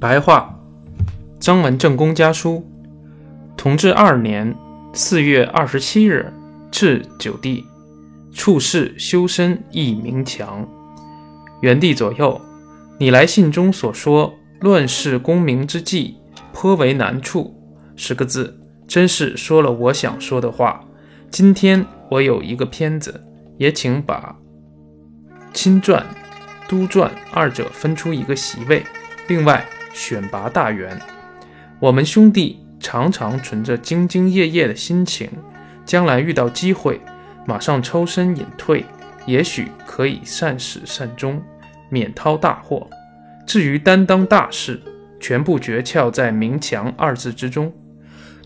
白话，张文正公家书，同治二年四月二十七日，至九弟，处事修身益明强。元帝左右，你来信中所说乱世功名之际，颇为难处。十个字，真是说了我想说的话。今天我有一个片子，也请把亲传、督传二者分出一个席位。另外。选拔大员，我们兄弟常常存着兢兢业业的心情，将来遇到机会，马上抽身隐退，也许可以善始善终，免掏大祸。至于担当大事，全部诀窍在“明强”二字之中。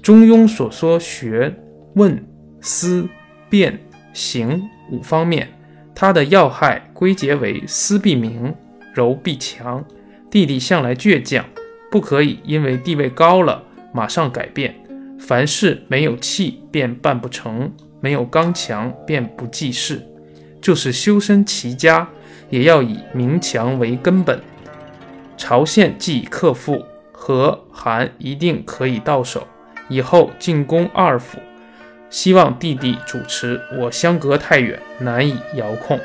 中庸所说学问思辨行五方面，它的要害归结为思必明，柔必强。弟弟向来倔强，不可以因为地位高了马上改变。凡事没有气便办不成，没有刚强便不济事。就是修身齐家，也要以明强为根本。朝鲜既已克复，和韩一定可以到手。以后进攻二府，希望弟弟主持。我相隔太远，难以遥控。